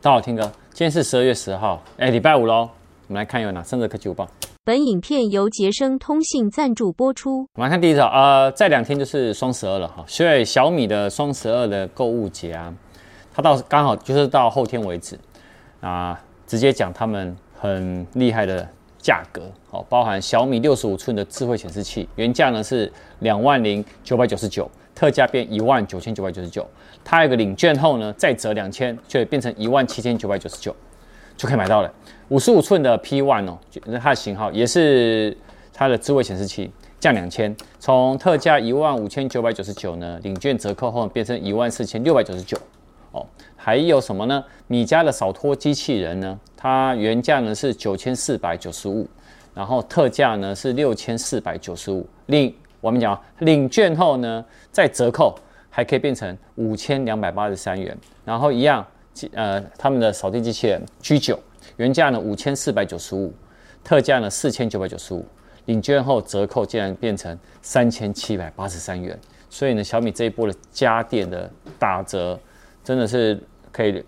大家好，Tim 哥，今天是十二月十号，哎，礼拜五喽。我们来看有哪三则科技午报。本影片由杰生通信赞助播出。我们来看第一条，呃，再两天就是双十二了哈，所以小米的双十二的购物节啊，它到刚好就是到后天为止啊，直接讲他们很厉害的价格，哦，包含小米六十五寸的智慧显示器，原价呢是两万零九百九十九。特价变一万九千九百九十九，它有个领券后呢，再折两千，就变成一万七千九百九十九，就可以买到了。五十五寸的 P One 哦，它的型号也是它的智慧显示器，降两千，从特价一万五千九百九十九呢，领券折扣后变成一万四千六百九十九哦。还有什么呢？米家的扫拖机器人呢，它原价呢是九千四百九十五，然后特价呢是六千四百九十五，另。我们讲领券后呢，再折扣还可以变成五千两百八十三元，然后一样，呃，他们的扫地机器人 G9 原价呢五千四百九十五，特价呢四千九百九十五，领券后折扣竟然变成三千七百八十三元，所以呢，小米这一波的家电的打折真的是可以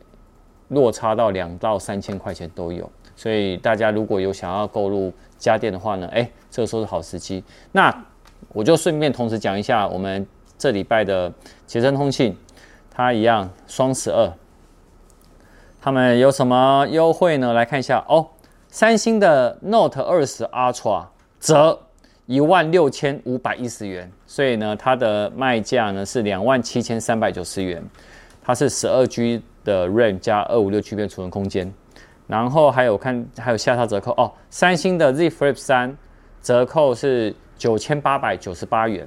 落差到两到三千块钱都有，所以大家如果有想要购入家电的话呢，哎，这个时候是好时机，那。我就顺便同时讲一下，我们这礼拜的捷成通信，它一样双十二，他们有什么优惠呢？来看一下。哦，三星的 Note 20 Ultra 折一万六千五百一十元，所以呢，它的卖价呢是两万七千三百九十元，它是十二 G 的 RAM 加二五六 G 的储存空间，然后还有看还有下套折扣。哦，三星的 Z Flip 3折扣是。九千八百九十八元，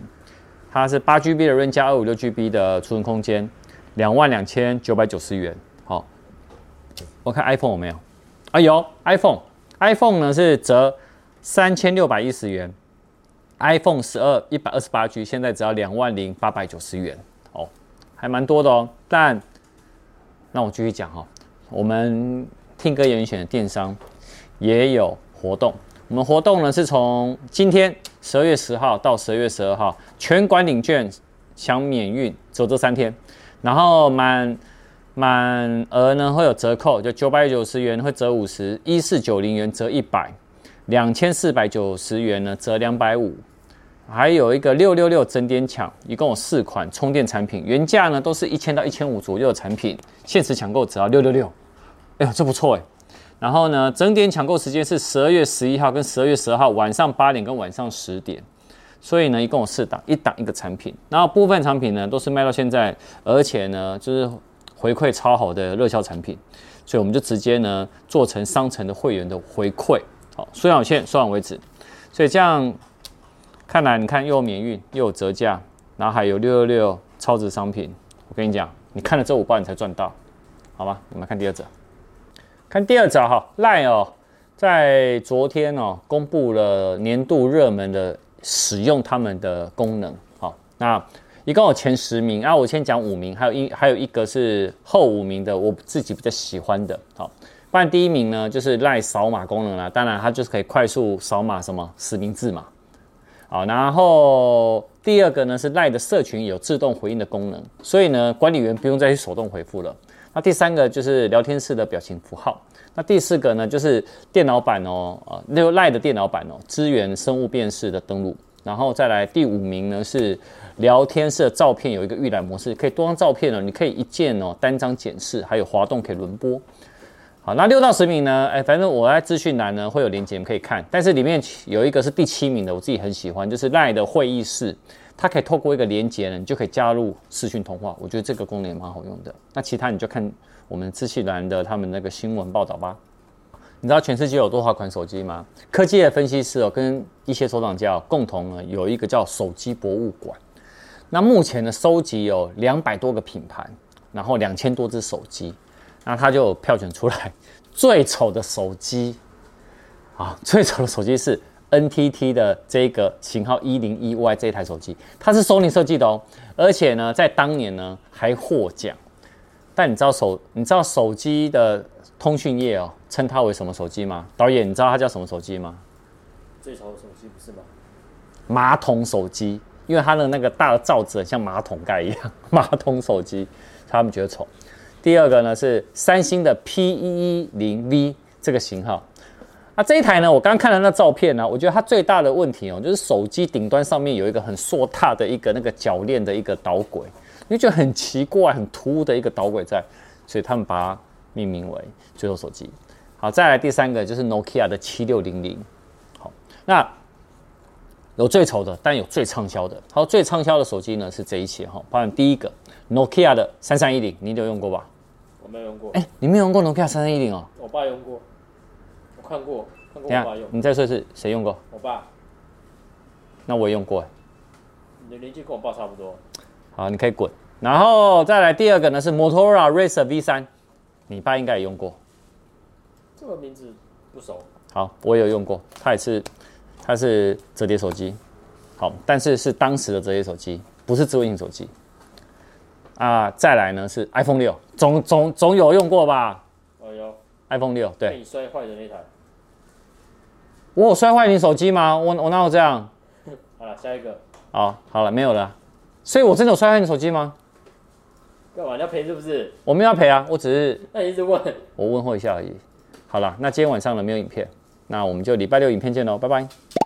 它是八 GB 的 RAM 加二五六 GB 的储存空间，两万两千九百九十元。好，我看 iPhone 有没有？啊有，iPhone，iPhone 呢是折三千六百一十元，iPhone 十二一百二十八 G 现在只要两万零八百九十元。哦，还蛮多的哦。但那我继续讲哈，我们听歌严选的电商也有活动。我们活动呢是从今天十二月十号到十二月十二号，全馆领券享免运，走这三天。然后满满额呢会有折扣，就九百九十元会折五十，一四九零元折一百，两千四百九十元呢折两百五。还有一个六六六整点抢，一共有四款充电产品，原价呢都是一千到一千五左右的产品，限时抢购只要六六六。哎呦，这不错哎。然后呢，整点抢购时间是十二月十一号跟十二月十二号晚上八点跟晚上十点，所以呢，一共有四档，一档一个产品。然后部分产品呢都是卖到现在，而且呢就是回馈超好的热销产品，所以我们就直接呢做成商城的会员的回馈，好，数量有限，说完为止。所以这样看来，你看又有免运又有折价，然后还有六六六超值商品。我跟你讲，你看了这五包你才赚到，好吧？我们来看第二则。看第二则哈，LINE 哦，在昨天哦公布了年度热门的使用他们的功能，好，那一共有前十名啊，我先讲五名，还有一还有一个是后五名的，我自己比较喜欢的，好，不然第一名呢就是 LINE 扫码功能啦，当然它就是可以快速扫码什么实名制嘛，好，然后第二个呢是 LINE 的社群有自动回应的功能，所以呢管理员不用再去手动回复了。那第三个就是聊天室的表情符号。那第四个呢，就是电脑版哦，呃，那个 LINE 的电脑版哦，支援生物辨识的登录。然后再来第五名呢，是聊天室的照片有一个预览模式，可以多张照片哦，你可以一键哦单张检视，还有滑动可以轮播。好，那六到十名呢，哎，反正我在资讯栏呢会有连结，你可以看。但是里面有一个是第七名的，我自己很喜欢，就是 LINE 的会议室。它可以透过一个连接呢，你就可以加入视讯通话。我觉得这个功能也蛮好用的。那其他你就看我们资讯栏的他们那个新闻报道吧。你知道全世界有多少款手机吗？科技的分析师哦，跟一些收藏家共同呢有一个叫手机博物馆。那目前呢收集有两百多个品牌，然后两千多只手机。那他就票选出来 最丑的手机啊，最丑的手机是。NTT 的这个型号一零一 Y 这一台手机，它是 Sony 设计的哦，而且呢，在当年呢还获奖。但你知道手你知道手机的通讯业哦，称它为什么手机吗？导演，你知道它叫什么手机吗？最丑的手机不是吗？马桶手机，因为它的那个大的罩子很像马桶盖一样，马桶手机，他们觉得丑。第二个呢是三星的 P 一一零 V 这个型号。啊，这一台呢，我刚刚看了那照片呢，我觉得它最大的问题哦，就是手机顶端上面有一个很硕大的一个那个铰链的一个导轨，你就觉得很奇怪、很突兀的一个导轨在，所以他们把它命名为最后手机。好，再来第三个就是 Nokia 的七六零零。好，那有最丑的，但有最畅销的。好，最畅销的手机呢是这一期哈，包含第一个 Nokia 的三三一零，你有用过吧？我没有用过。哎、欸，你没有用过 Nokia 三三一零哦？我爸用过。看过，看过我爸用。你再说一次谁用过？我爸。那我也用过。你的年纪跟我爸差不多。好，你可以滚。然后再来第二个呢是 Motorola Razr V 三你爸应该也用过。这个名字不熟。好，我也有用过，它也是，它是折叠手机。好，但是是当时的折叠手机，不是智慧型手机。啊，再来呢是 iPhone 六，总总总有用过吧？哦有。iPhone 六，对。你摔坏的那台。我有摔坏你手机吗？我我哪有这样？好了，下一个。好，好了，没有了。所以我真的有摔坏你手机吗？干嘛？你要赔是不是？我没有要赔啊，我只是。那你一直问。我问候一下而已。好了，那今天晚上呢没有影片，那我们就礼拜六影片见喽，拜拜。